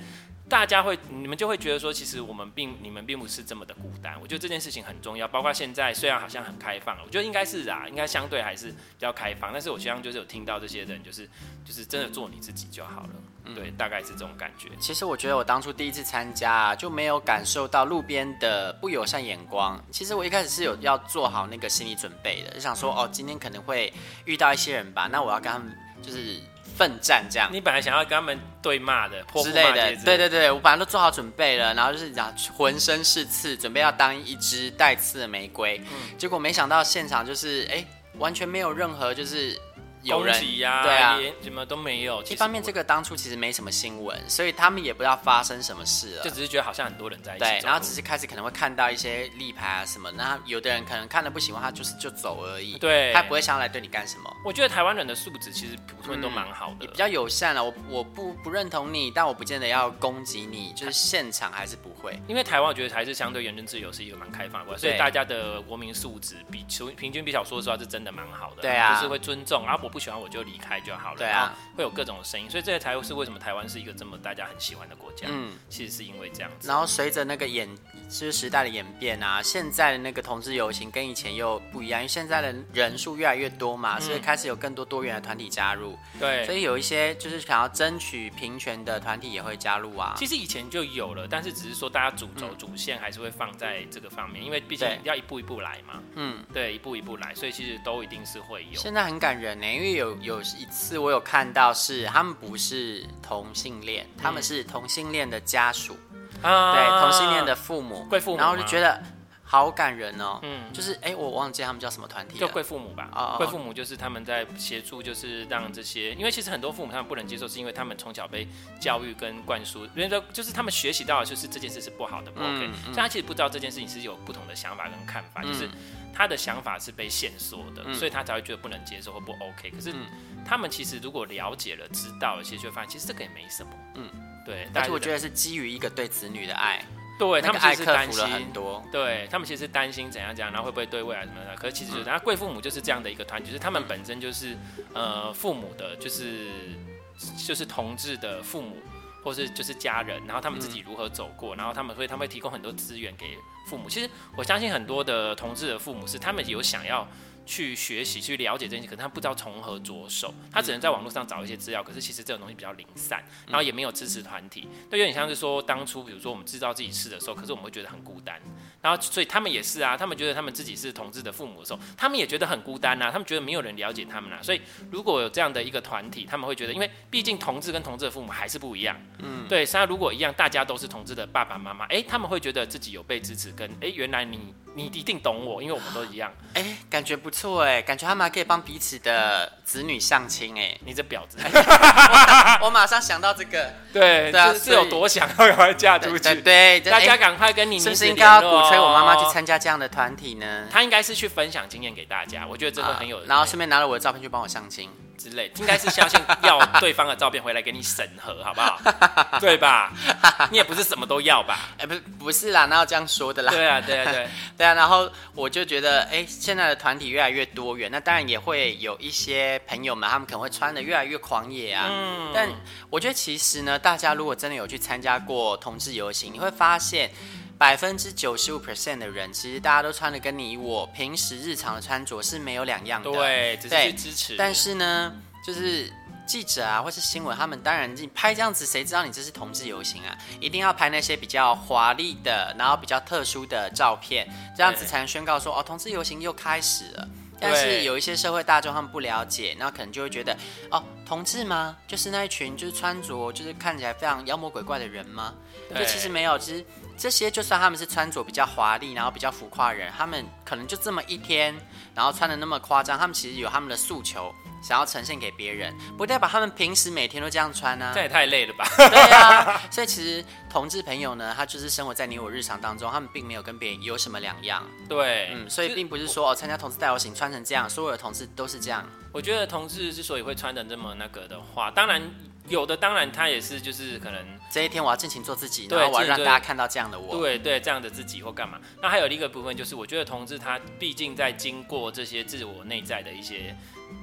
大家会，你们就会觉得说，其实我们并你们并不是这么的孤单。我觉得这件事情很重要，包括现在虽然好像很开放了，我觉得应该是啊，应该相对还是比较开放。但是我希望就是有听到这些人，就是就是真的做你自己就好了。嗯、对，大概是这种感觉。其实我觉得我当初第一次参加啊，就没有感受到路边的不友善眼光。其实我一开始是有要做好那个心理准备的，就想说哦，今天可能会遇到一些人吧，那我要跟他们就是。奋战这样，你本来想要跟他们对骂的之类的，对对对，我本来都做好准备了，然后就是讲浑身是刺，准备要当一只带刺的玫瑰，嗯、结果没想到现场就是哎，完全没有任何就是。有人呀，对啊，什么都没有。一方面，这个当初其实没什么新闻，所以他们也不知道发生什么事了，就只是觉得好像很多人在一起。对，然后只是开始可能会看到一些立牌啊什么，那有的人可能看了不喜欢，他就是就走而已。对，他不会想要来对你干什么。我觉得台湾人的素质其实普通人都蛮好的，也比较友善了。我我不不认同你，但我不见得要攻击你，就是现场还是不会。因为台湾我觉得还是相对言论自由是一个蛮开放的，所以大家的国民素质比平均比较说实话是真的蛮好的。对啊，就是会尊重，然后我不喜欢我就离开。就好了，对啊，会有各种声音，所以这个台是为什么台湾是一个这么大家很喜欢的国家？嗯，其实是因为这样子。然后随着那个演，就是时代的演变啊，现在的那个同志游行跟以前又不一样，因为现在的人数越来越多嘛，嗯、所以开始有更多多元的团体加入。对，所以有一些就是想要争取平权的团体也会加入啊。其实以前就有了，但是只是说大家主轴主线还是会放在这个方面，因为毕竟要一步一步来嘛。嗯，对，一步一步来，所以其实都一定是会有。现在很感人呢，因为有有一次我有看。到是他们不是同性恋，嗯、他们是同性恋的家属，啊、对同性恋的父母，贵父母，然后就觉得好感人哦。嗯，就是哎，我忘记他们叫什么团体，就贵父母吧。啊，贵父母就是他们在协助，就是让这些，因为其实很多父母他们不能接受，是因为他们从小被教育跟灌输，人家就是他们学习到的就是这件事是不好的，不 OK，所以他其实不知道这件事情是有不同的想法跟看法，嗯、就是。他的想法是被限缩的，嗯、所以他才会觉得不能接受或不 OK。可是他们其实如果了解了、知道了，其实就会发现其实这个也没什么。嗯，对。但是我觉得是基于一个对子女的爱，对他们其实是担心很多。对他们其实是担心怎样怎样，然后会不会对未来什么的。可是其实就是，然后贵父母就是这样的一个团体，就是他们本身就是呃父母的，就是就是同志的父母。或是就是家人，然后他们自己如何走过，嗯、然后他们会他们会提供很多资源给父母。其实我相信很多的同志的父母是他们有想要。去学习、去了解这些，可是他不知道从何着手，他只能在网络上找一些资料。可是其实这种东西比较零散，然后也没有支持团体，都有点像是说当初，比如说我们知道自己是的时候，可是我们会觉得很孤单。然后所以他们也是啊，他们觉得他们自己是同志的父母的时候，他们也觉得很孤单啊，他们觉得没有人了解他们啊。所以如果有这样的一个团体，他们会觉得，因为毕竟同志跟同志的父母还是不一样，嗯，对。那如果一样，大家都是同志的爸爸妈妈，哎，他们会觉得自己有被支持，跟哎，原来你。你一定懂我，因为我们都一样。哎、欸，感觉不错哎，感觉他们还可以帮彼此的子女相亲哎。你这婊子！我，我马上想到这个，对，对啊，是有多想要赶快嫁出去？对，大家赶快跟你，是不是应该要鼓吹我妈妈去参加这样的团体呢？她应该是去分享经验给大家，我觉得真的很有、啊。然后顺便拿了我的照片去帮我相亲。之类，应该是相信要对方的照片回来给你审核，好不好？对吧？你也不是什么都要吧？哎、欸，不，不是啦，哪有这样说的啦？对啊，对啊，对，对啊。然后我就觉得，哎、欸，现在的团体越来越多元，那当然也会有一些朋友们，他们可能会穿的越来越狂野啊。嗯。但我觉得其实呢，大家如果真的有去参加过同志游行，你会发现。百分之九十五 percent 的人，其实大家都穿的跟你我平时日常的穿着是没有两样的。对，只是去支持。但是呢，就是记者啊，或是新闻，他们当然你拍这样子，谁知道你这是同志游行啊？一定要拍那些比较华丽的，然后比较特殊的照片，这样子才能宣告说哦，同志游行又开始了。但是有一些社会大众他们不了解，那可能就会觉得哦，同志吗？就是那一群就是穿着就是看起来非常妖魔鬼怪的人吗？就其实没有，其实。这些就算他们是穿着比较华丽，然后比较浮夸的人，他们可能就这么一天，然后穿的那么夸张，他们其实有他们的诉求想要呈现给别人，不代表他们平时每天都这样穿啊。这也太累了吧？对啊，所以其实同志朋友呢，他就是生活在你我日常当中，他们并没有跟别人有什么两样。对，嗯，所以并不是说哦，参加同志大游行穿成这样，所有的同志都是这样。我觉得同志之所以会穿的这么那个的话，当然。有的当然他也是，就是可能这一天我要尽情做自己，然后我要让大家看到这样的我，对对，这样的自己或干嘛。那还有另一个部分就是，我觉得同志他毕竟在经过这些自我内在的一些。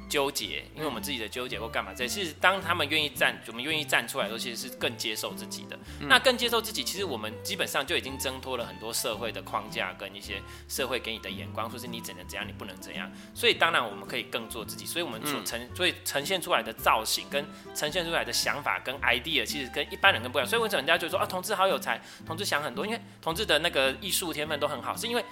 纠结，因为我们自己的纠结或干嘛，这其实当他们愿意站，我们愿意站出来的时候，其实是更接受自己的。嗯、那更接受自己，其实我们基本上就已经挣脱了很多社会的框架跟一些社会给你的眼光，说是你只能怎样，你不能怎样。所以当然我们可以更做自己。所以我们所呈，所以呈现出来的造型跟呈现出来的想法跟 idea，其实跟一般人跟不一样。所以为什么人家就说啊，同志好有才，同志想很多，因为同志的那个艺术天分都很好，是因为。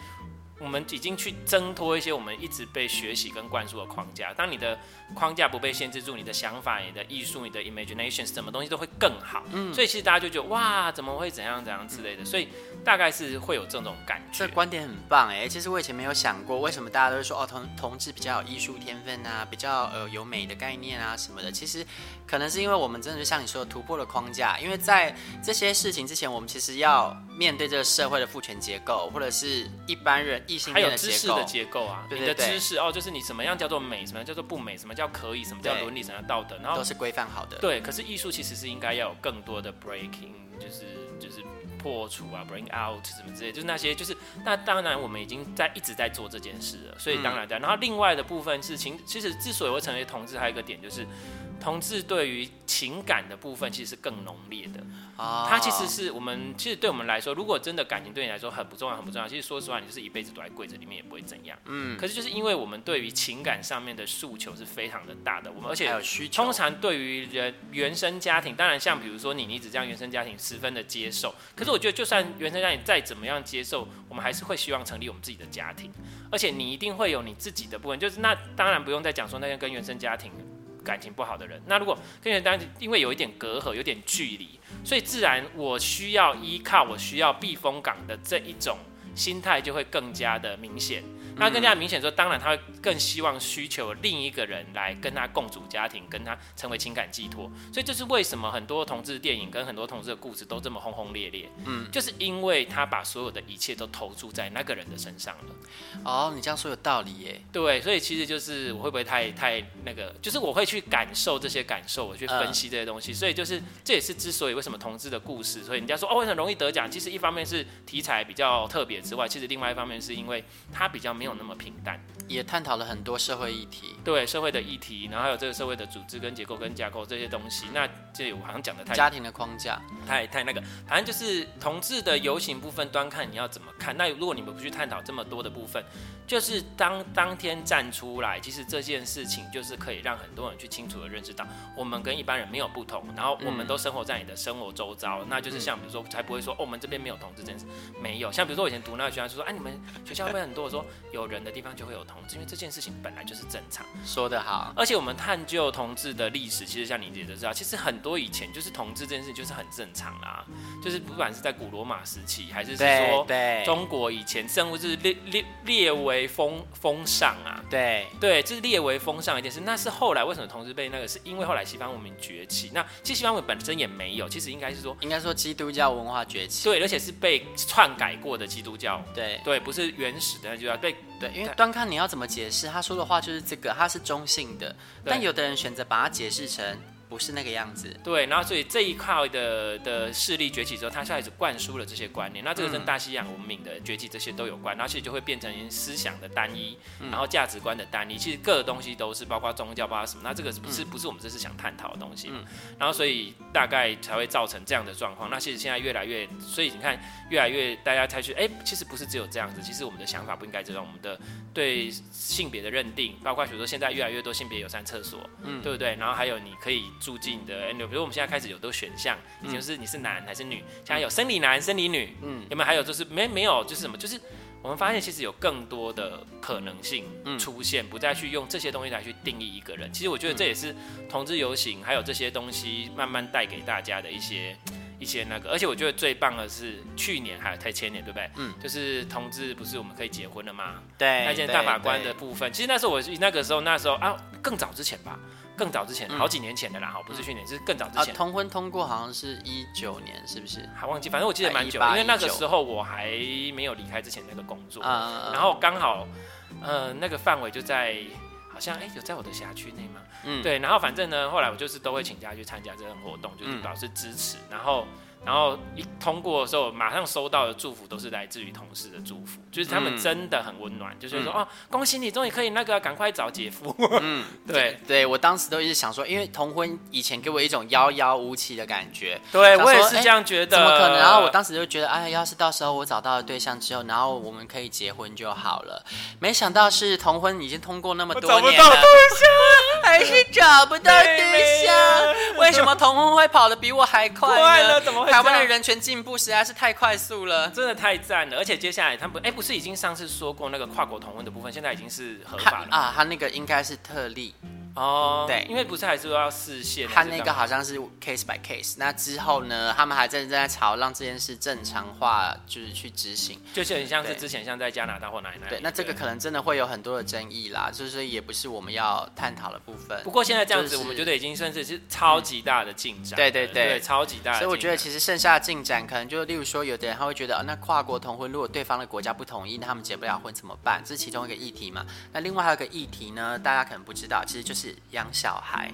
我们已经去挣脱一些我们一直被学习跟灌输的框架。当你的框架不被限制住，你的想法、你的艺术、你的 imagination，什么东西都会更好。嗯，所以其实大家就觉得哇，怎么会怎样怎样之类的。所以大概是会有这种感觉。这观点很棒哎，其实我以前没有想过，为什么大家都是说哦，同同志比较有艺术天分啊，比较呃有美的概念啊什么的。其实可能是因为我们真的就像你说的突破了框架，因为在这些事情之前，我们其实要面对这个社会的父权结构，或者是一般人。还有知识的结构啊，对对对，你的知识哦，就是你什么样叫做美，什么样叫做不美，什么叫可以，什么叫伦理，什么叫道德，然后都是规范好的。对，可是艺术其实是应该要有更多的 breaking，就是就是破除啊，bring out 什么之类，就是那些就是那当然我们已经在一直在做这件事了，所以当然在。然后另外的部分是情，其实之所以会成为同志，还有一个点就是。同志对于情感的部分其实是更浓烈的，啊，他其实是我们其实对我们来说，如果真的感情对你来说很不重要，很不重要，其实说实话，你就是一辈子躲在柜子里面也不会怎样，嗯。可是就是因为我们对于情感上面的诉求是非常的大的，我们而且通常对于人原生家庭，当然像比如说你，你只这样原生家庭十分的接受，可是我觉得就算原生家庭再怎么样接受，我们还是会希望成立我们自己的家庭，而且你一定会有你自己的部分，就是那当然不用再讲说那些跟原生家庭。感情不好的人，那如果跟人当因为有一点隔阂，有点距离，所以自然我需要依靠，我需要避风港的这一种心态就会更加的明显。那更加明显说，当然他会更希望需求另一个人来跟他共组家庭，跟他成为情感寄托。所以这是为什么很多同志电影跟很多同志的故事都这么轰轰烈烈。嗯，就是因为他把所有的一切都投注在那个人的身上了。哦，你这样说有道理耶。对，所以其实就是我会不会太太那个，就是我会去感受这些感受，我去分析这些东西。所以就是这也是之所以为什么同志的故事，所以人家说哦很容易得奖，其实一方面是题材比较特别之外，其实另外一方面是因为他比较没。没有那么平淡，也探讨了很多社会议题，对社会的议题，然后还有这个社会的组织跟结构跟架构这些东西。那这我好像讲的太家庭的框架，太太那个，反正就是同志的游行部分，端看你要怎么看。那如果你们不去探讨这么多的部分，就是当当天站出来，其实这件事情就是可以让很多人去清楚的认识到，我们跟一般人没有不同，然后我们都生活在你的生活周遭。嗯、那就是像比如说，才不会说哦，我们这边没有同志这件事，没有。像比如说我以前读那个学校就说，哎、啊，你们学校会很多？我说。有人的地方就会有同志，因为这件事情本来就是正常。说得好，而且我们探究同志的历史，其实像你姐都知道，其实很多以前就是同志这件事情就是很正常啦，就是不管是在古罗马时期，还是是说中国以前，甚至列列列为风风尚啊，对对，这是列为风尚一件事。那是后来为什么同志被那个？是因为后来西方文明崛起。那其实西方文明本身也没有，其实应该是说，应该说基督教文化崛起，对，而且是被篡改过的基督教，对对，不是原始的就要被。对，因为端看你要怎么解释，他说的话就是这个，他是中性的，但有的人选择把它解释成。不是那个样子，对，然后所以这一块的的势力崛起之后，他开始灌输了这些观念，那这个跟大西洋文明的崛起这些都有关，然后其实就会变成思想的单一，然后价值观的单一，其实各个东西都是包括宗教，包括什么，那这个是不是不是我们这次想探讨的东西，然后所以大概才会造成这样的状况。那其实现在越来越，所以你看越来越大家才去，哎，其实不是只有这样子，其实我们的想法不应该这样，我们的对性别的认定，包括比如说现在越来越多性别友善厕所，嗯，对不对？然后还有你可以。住进的，比如我们现在开始有都选项，以前是你是男还是女，现在有生理男、生理女，嗯，有没有？还有就是没没有，就是什么？就是我们发现其实有更多的可能性出现，不再去用这些东西来去定义一个人。其实我觉得这也是同志游行还有这些东西慢慢带给大家的一些一些那个。而且我觉得最棒的是去年还有才前年，对不对？嗯，就是同志不是我们可以结婚了吗？对，那件大法官的部分，其实那时候我那个时候那时候啊，更早之前吧。更早之前，好几年前的啦，好，不是去年，是更早之前。啊，同婚通过好像是一九年，是不是？还忘记，反正我记得蛮久，因为那个时候我还没有离开之前那个工作，然后刚好，呃，那个范围就在，好像哎，有在我的辖区内吗？嗯，对，然后反正呢，后来我就是都会请假去参加这种活动，就是表示支持，然后。然后一通过的时候，马上收到的祝福都是来自于同事的祝福，就是他们真的很温暖，嗯、就是说、嗯、哦，恭喜你终于可以那个赶快找姐夫。嗯，对对，我当时都一直想说，因为同婚以前给我一种遥遥无期的感觉，对我也是这样觉得，怎么可能？然后我当时就觉得，哎，要是到时候我找到了对象之后，然后我们可以结婚就好了。没想到是同婚已经通过那么多年了，还是找不到对象。为什么同婚会跑得比我还快呢？怎么会？台湾的人权进步实在是太快速了，真的太赞了！而且接下来他们哎，不是已经上次说过那个跨国同婚的部分，现在已经是合法了啊？他那个应该是特例。哦，对，因为不是还是说要视线，他那个好像是 case by case。那之后呢，他们还在正在朝让这件事正常化，就是去执行，就是很像是之前像在加拿大或哪里。对，那这个可能真的会有很多的争议啦，就是也不是我们要探讨的部分。不过现在这样子，我们觉得已经算是是超级大的进展。对对对，超级大。所以我觉得其实剩下的进展，可能就例如说，有的人他会觉得，那跨国同婚，如果对方的国家不同意，那他们结不了婚怎么办？这是其中一个议题嘛。那另外还有个议题呢，大家可能不知道，其实就是养小孩。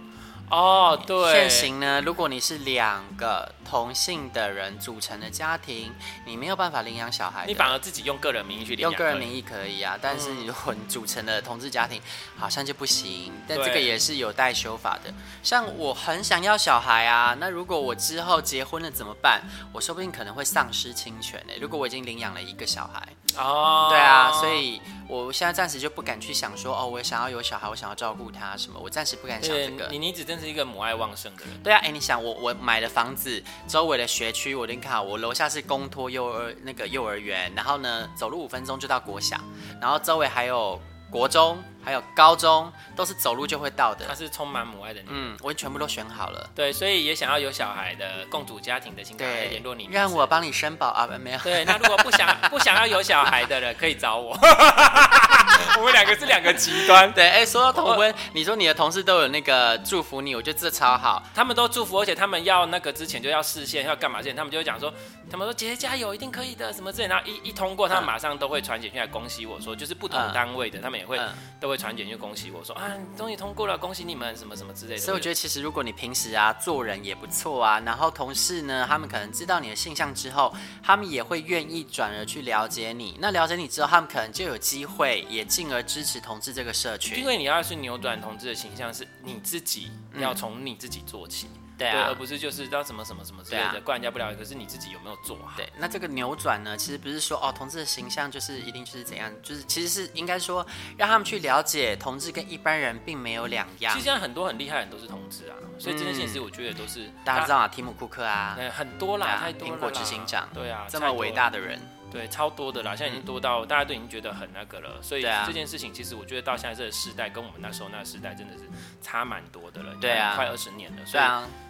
孩哦，对，现行呢，如果你是两个同性的人组成的家庭，你没有办法领养小孩，你反而自己用个人名义去领养，用个人名义可以啊，但是如果你组成的同志家庭，好像就不行，但这个也是有待修法的。像我很想要小孩啊，那如果我之后结婚了怎么办？我说不定可能会丧失侵权呢。如果我已经领养了一个小孩，哦，对啊，所以。我现在暂时就不敢去想说哦，我想要有小孩，我想要照顾他什么，我暂时不敢想这个。你你只真是一个母爱旺盛的人。对啊，哎，你想我我买的房子周围的学区，我连看，我楼下是公托幼儿那个幼儿园，然后呢走路五分钟就到国小，然后周围还有。国中还有高中都是走路就会到的。他是充满母爱的。嗯，我全部都选好了。对，所以也想要有小孩的共组家庭的，请来联络你。让我帮你生宝啊？没有。对，那如果不想不想要有小孩的人，可以找我。我们两个是两个极端。对，哎，说到同婚，你说你的同事都有那个祝福你，我觉得这超好。他们都祝福，而且他们要那个之前就要视线，要干嘛之前，他们就会讲说，他们说姐姐加油，一定可以的，什么之类。然后一一通过，他们马上都会传简讯来恭喜我说，就是不同单位的，他们。也会、嗯、都会传简讯恭喜我说啊，终于通过了，恭喜你们什么什么之类的。所以我觉得其实如果你平时啊做人也不错啊，然后同事呢，他们可能知道你的性向之后，他们也会愿意转而去了解你。那了解你之后，他们可能就有机会也进而支持同志这个社群。因为你要是扭转同志的形象，是你自己要从你自己做起。嗯对啊，而不是就是到什么什么什么之类的，怪人家不了解。可是你自己有没有做好？对，那这个扭转呢，其实不是说哦，同志的形象就是一定就是怎样，就是其实是应该说让他们去了解同志跟一般人并没有两样。其实现在很多很厉害的人都是同志啊，所以这件事情我觉得都是大家知道啊，提姆库克啊，很多啦，太多了，苹果执行长，对啊，这么伟大的人。对，超多的啦，现在已经多到、嗯、大家都已经觉得很那个了。所以这件事情，其实我觉得到现在这个时代，跟我们那时候那个时代真的是差蛮多的了。对啊，快二十年了。所以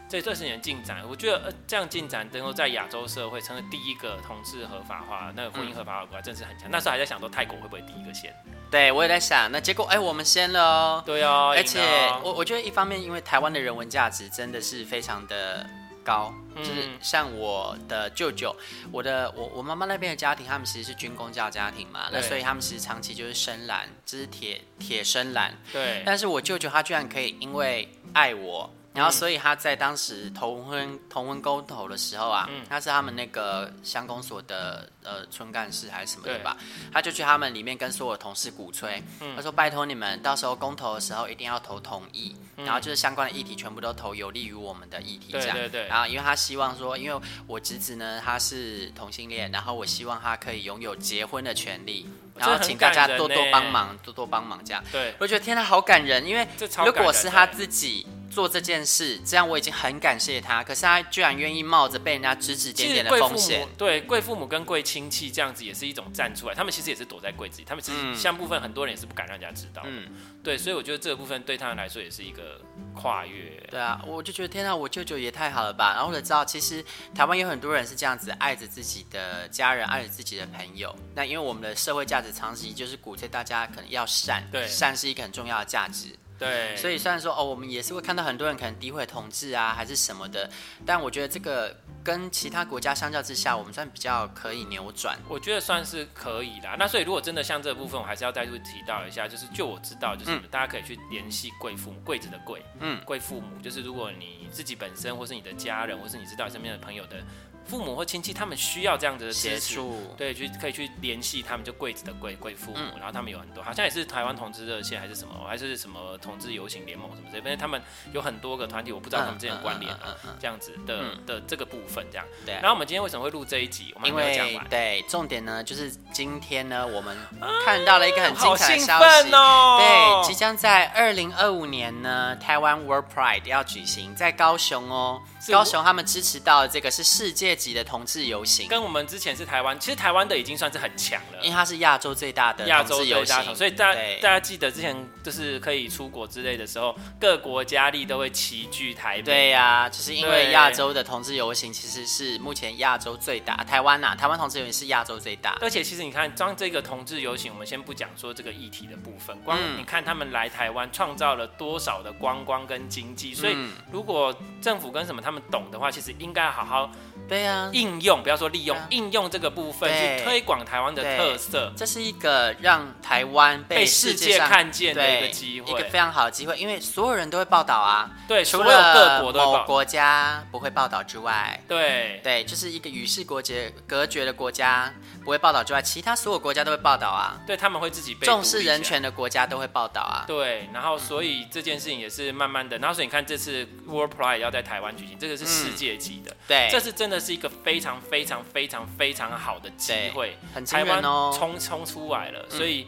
这这十年进展，我觉得呃这样进展能够在亚洲社会成为第一个同志合法化，那个婚姻合法化国家，真是很强。那时候还在想说泰国会不会第一个先？对，我也在想，那结果哎，我们先了哦。对哦，而且我我觉得一方面，因为台湾的人文价值真的是非常的高，就是像我的舅舅，我的我我妈妈那边的家庭，他们其实是军工教家庭嘛，那所以他们其实长期就是深蓝，就是铁铁深蓝。对，但是我舅舅他居然可以因为爱我。然后，所以他在当时同婚同婚公投的时候啊，嗯、他是他们那个乡公所的呃村干事还是什么的吧，他就去他们里面跟所有同事鼓吹，嗯、他说拜托你们到时候公投的时候一定要投同意，嗯、然后就是相关的议题全部都投有利于我们的议题这样。对对对。然后因为他希望说，因为我侄子呢他是同性恋，然后我希望他可以拥有结婚的权利，然后请大家多多帮忙，多多帮忙这样。对。我觉得天哪，好感人，因为如果是他自己。做这件事，这样我已经很感谢他。可是他居然愿意冒着被人家指指点点的风险。对，贵父母跟贵亲戚这样子也是一种站出来。他们其实也是躲在柜子里，他们其实像部分很多人也是不敢让人家知道。嗯，对，所以我觉得这个部分对他们来说也是一个跨越。对啊，我就觉得天哪，我舅舅也太好了吧。然后我就知道，其实台湾有很多人是这样子爱着自己的家人，爱着自己的朋友。那因为我们的社会价值长期就是鼓吹大家可能要善，对，善是一个很重要的价值。对，所以虽然说哦，我们也是会看到很多人可能诋毁同志啊，还是什么的，但我觉得这个跟其他国家相较之下，我们算比较可以扭转。我觉得算是可以的。那所以如果真的像这部分，我还是要再度提到一下，就是就我知道，就是大家可以去联系贵父母，贵子的贵，嗯，贵父母，就是如果你自己本身或是你的家人，或是你知道你身边的朋友的。父母或亲戚，他们需要这样子的协助，对，去可以去联系他们，就柜子的柜贵父母，嗯、然后他们有很多，好像也是台湾同志热线还是什么，还是什么同志游行联盟什么之类的，因为他们有很多个团体，我不知道他们之间关联这样子的、嗯、的这个部分，这样。对。然后我们今天为什么会录这一集？因为对，重点呢就是今天呢，我们看到了一个很精彩的消息，哦、对，即将在二零二五年呢，台湾 World Pride 要举行在高雄哦。高雄他们支持到的这个是世界级的同志游行，跟我们之前是台湾，其实台湾的已经算是很强了，因为它是亚洲最大的亚洲游行，所以大家大家记得之前就是可以出国之类的时候，各国佳丽都会齐聚台北。对呀，就是因为亚洲的同志游行其实是目前亚洲最大，台湾呐，台湾同志游行是亚洲最大。而且其实你看，装这个同志游行，我们先不讲说这个议题的部分，光你看他们来台湾创造了多少的观光跟经济，所以如果政府跟什么他们懂的话，其实。应该好好对啊，应用不要说利用，应用这个部分去推广台湾的特色，这是一个让台湾被世界看见的一个机会，一个非常好的机会，因为所有人都会报道啊，对，除了各国某国家不会报道之外，对。对，就是一个与世隔绝隔绝的国家不会报道之外，其他所有国家都会报道啊，对，他们会自己被重视人权的国家都会报道啊，对，然后所以这件事情也是慢慢的，然后所以你看这次 World Pride 要在台湾举行，这个是世界级的。对，这是真的是一个非常非常非常非常好的机会，很台湾哦，冲冲出来了，所以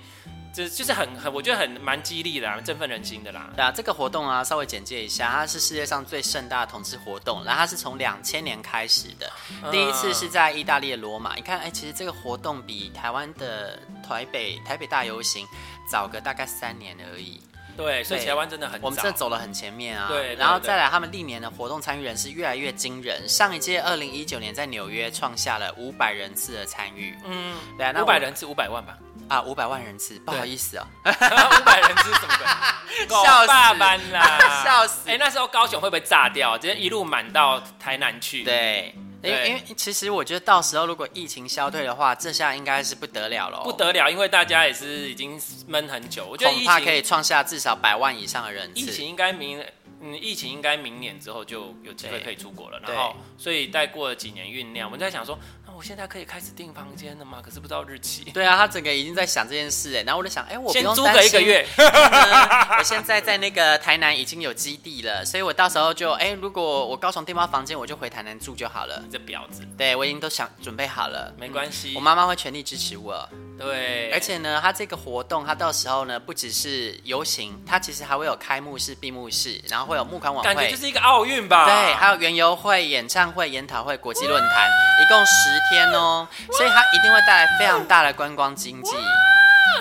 这就是很很，我觉得很蛮激励的啦，振奋人心的啦。对啊，这个活动啊，稍微简介一下，它是世界上最盛大的同志活动，然后它是从两千年开始的，第一次是在意大利的罗马。你看，哎，其实这个活动比台湾的台北台北大游行早个大概三年而已。对，所以台湾真的很，我们真的走了很前面啊。对，然后再来，他们历年的活动参与人是越来越惊人。上一届二零一九年在纽约创下了五百人次的参与。嗯，对啊，那五百人次五百万吧？啊，五百万人次，不好意思哦。五百人次什么鬼？笑爸班啦，笑死！哎，那时候高雄会不会炸掉？直接一路满到台南去？对。因为，因为其实我觉得到时候如果疫情消退的话，这下应该是不得了了。不得了，因为大家也是已经闷很久，我觉得恐怕可以创下至少百万以上的人次。疫情应该明，嗯，疫情应该明年之后就有机会可以出国了。然后，所以再过了几年酝酿，我们在想说。我现在可以开始订房间了吗？可是不知道日期。对啊，他整个已经在想这件事哎，然后我就想，哎，我不用先租个一个月。我现在在那个台南已经有基地了，所以我到时候就，哎，如果我高雄订不到房间，我就回台南住就好了。这婊子，对我已经都想准备好了，没关系，我妈妈会全力支持我。对，而且呢，他这个活动，他到时候呢，不只是游行，他其实还会有开幕式、闭幕式，然后会有募款晚会，感觉就是一个奥运吧？对，还有园游会、演唱会、研讨会、国际论坛，一共十天哦，所以它一定会带来非常大的观光经济。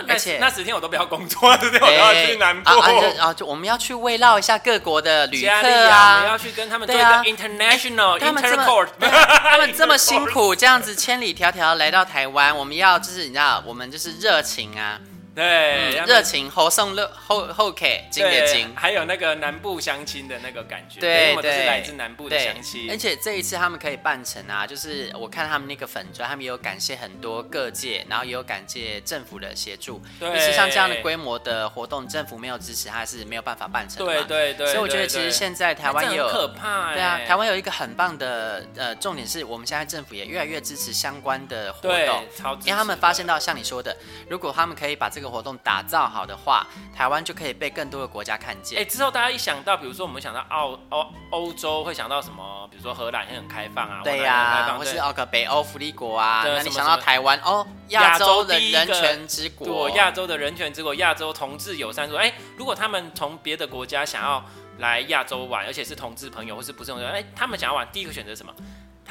而且那十天我都不要工作，对不对我都要去南部啊，啊，啊就我们要去慰劳一下各国的旅客啊，我们要去跟他们做一个 international intercourt，他们这么辛苦，这样子千里迢迢来到台湾，我们要就是你知道，我们就是热情啊。对，热、嗯、情后送乐后后给金的金，还有那个南部相亲的那个感觉，对，我们都是来自南部的相亲。而且这一次他们可以办成啊，就是我看他们那个粉砖，他们也有感谢很多各界，然后也有感谢政府的协助。对，其实像这样的规模的活动，政府没有支持，他是没有办法办成的。对对对。所以我觉得其实现在台湾也有可怕、欸，对啊，台湾有一个很棒的呃重点是，我们现在政府也越来越支持相关的活动，因为他们发现到像你说的，如果他们可以把这个活动打造。好的话，台湾就可以被更多的国家看见。哎，之后大家一想到，比如说我们想到澳欧欧洲，会想到什么？比如说荷兰也很开放啊，对呀、啊，或是哦个北欧福利国啊。那你想到台湾哦，亚洲的人权之国，亚洲的人权之国，亚洲同志友善国。哎，如果他们从别的国家想要来亚洲玩，而且是同志朋友或是不是同志，哎，他们想要玩，第一个选择什么？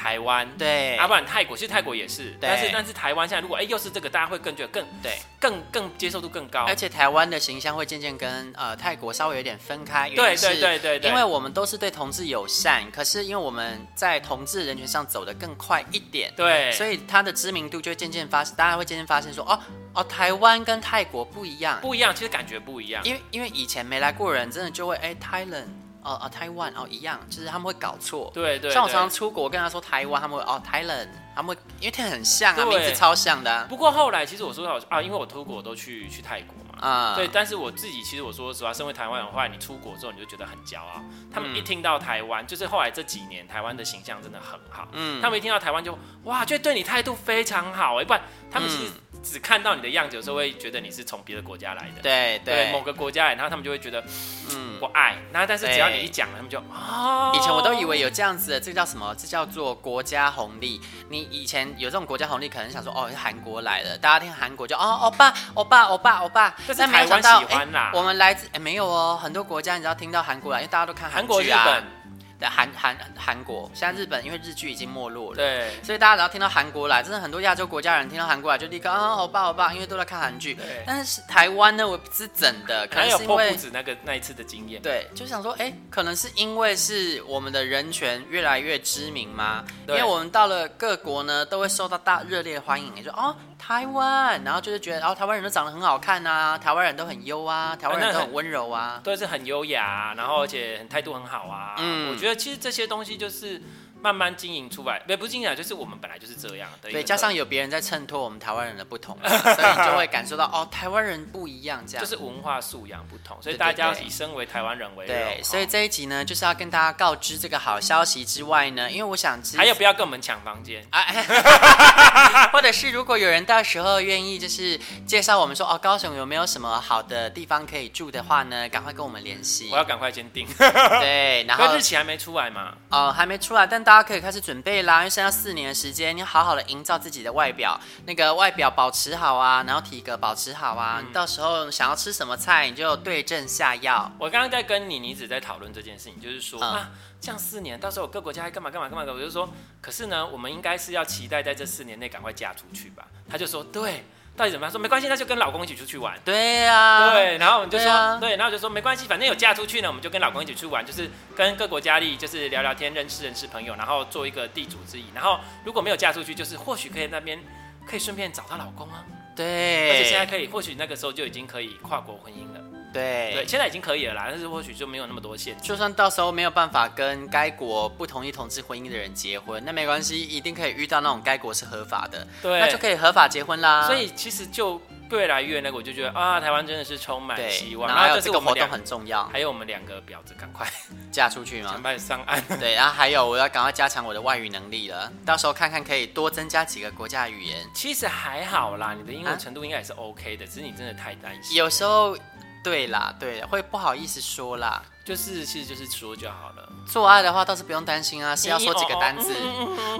台湾。对，要、啊、不然泰国，其实泰国也是，但是但是台湾现在如果哎又是这个，大家会更觉得更对，更更接受度更高，而且台湾的形象会渐渐跟呃泰国稍微有点分开，对对对对对，因为我们都是对同志友善，可是因为我们在同志人群上走得更快一点，对，所以它的知名度就会渐渐发，大家会渐渐发现说哦哦台湾跟泰国不一样，不一样，其实感觉不一样，因为因为以前没来过人真的就会哎 Thailand。哦哦，台湾哦一样，就是他们会搞错。对，对对，像我常常出国跟他说台湾，他们会哦 Thailand，他们会因为他很像啊，名字超像的、啊。不过后来其实我说到啊，因为我出国都去去泰国嘛，啊、嗯，对，但是我自己其实我说实话，身为台湾人的话，你出国之后你就觉得很骄傲。他们一听到台湾，就是后来这几年台湾的形象真的很好。嗯，他们一听到台湾就哇，就对你态度非常好哎，不然他们其实只看到你的样子，有时候会觉得你是从别的国家来的。对对，对，某个国家来，然后他们就会觉得嗯。不爱，那但是只要你一讲，他们就哦。以前我都以为有这样子的，这叫什么？这叫做国家红利。你以前有这种国家红利，可能想说哦，是韩国来的，大家听韩国就哦，欧巴，欧巴，欧巴，欧巴。但台湾喜欢啦。我们来自哎，没有哦，很多国家你知道听到韩国来，因为大家都看韩国、啊、日本。韩韩韩国，现在日本因为日剧已经没落了，对，所以大家只要听到韩国来，真的很多亚洲国家人听到韩国来就立刻啊，好棒好棒，因为都在看韩剧。对，但是台湾呢，我不是整的，可能是因为破裤子那个那一次的经验。对，就想说，哎、欸，可能是因为是我们的人权越来越知名吗？因为我们到了各国呢，都会受到大热烈的欢迎，也就哦。台湾，然后就是觉得，哦，台湾人都长得很好看啊，台湾人都很优啊，台湾人都很温柔啊，都是很优雅，然后而且态度很好啊。嗯，我觉得其实这些东西就是。慢慢经营出来，不不经营啊，就是我们本来就是这样的。对，加上有别人在衬托我们台湾人的不同，所以你就会感受到哦，台湾人不一样，这样就是文化素养不同，所以大家要以身为台湾人为荣。对，所以这一集呢，就是要跟大家告知这个好消息之外呢，因为我想知还有不要跟我们抢房间啊，或者是如果有人到时候愿意就是介绍我们说哦，高雄有没有什么好的地方可以住的话呢，赶快跟我们联系。我要赶快先订。对，然后 日期还没出来嘛？哦，还没出来，但大家可以开始准备。啦，因为剩下四年的时间，你要好好的营造自己的外表，那个外表保持好啊，然后体格保持好啊，到时候想要吃什么菜，你就对症下药。我刚刚在跟你你一直在讨论这件事情，就是说、嗯、啊，这样四年，到时候各国家还干嘛干嘛干嘛的，我就说，可是呢，我们应该是要期待在这四年内赶快嫁出去吧。他就说，对。到底怎么样？说没关系，那就跟老公一起出去玩。对呀、啊，对，然后我们就说，对，啊、对，然后就说没关系，反正有嫁出去呢，我们就跟老公一起去玩，就是跟各国佳丽就是聊聊天，认识认识朋友，然后做一个地主之谊。然后如果没有嫁出去，就是或许可以那边可以顺便找到老公啊。对，而且现在可以，或许那个时候就已经可以跨国婚姻了。对对，现在已经可以了啦，但是或许就没有那么多限制。就算到时候没有办法跟该国不同意同志婚姻的人结婚，那没关系，一定可以遇到那种该国是合法的，对，那就可以合法结婚啦。所以其实就越来越那个，我就觉得啊，台湾真的是充满希望。然后这个活动很重要，还有我们两个婊子，赶快嫁出去吗？赶快上岸。对，然后还有我要赶快加强我的外语能力了，到时候看看可以多增加几个国家语言。其实还好啦，你的英文程度应该也是 OK 的，啊、只是你真的太担心。有时候。对啦，对，会不好意思说啦，就是其实就是说就好了。做爱的话倒是不用担心啊，是要说几个单字。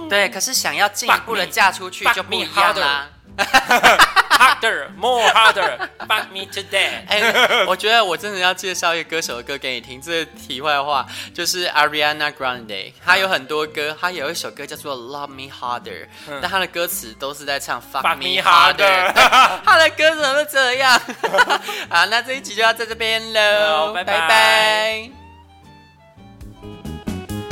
对，可是想要进一步的嫁出去就不一样啦。harder, more harder, fuck me to death。哎，我觉得我真的要介绍一个歌手的歌给你听。这个题外话就是 Ariana Grande，她有很多歌，她有一首歌叫做 Love Me Harder，但她的歌词都是在唱 fuck me harder。她的歌怎么这样？好，那这一集就要在这边喽，拜拜。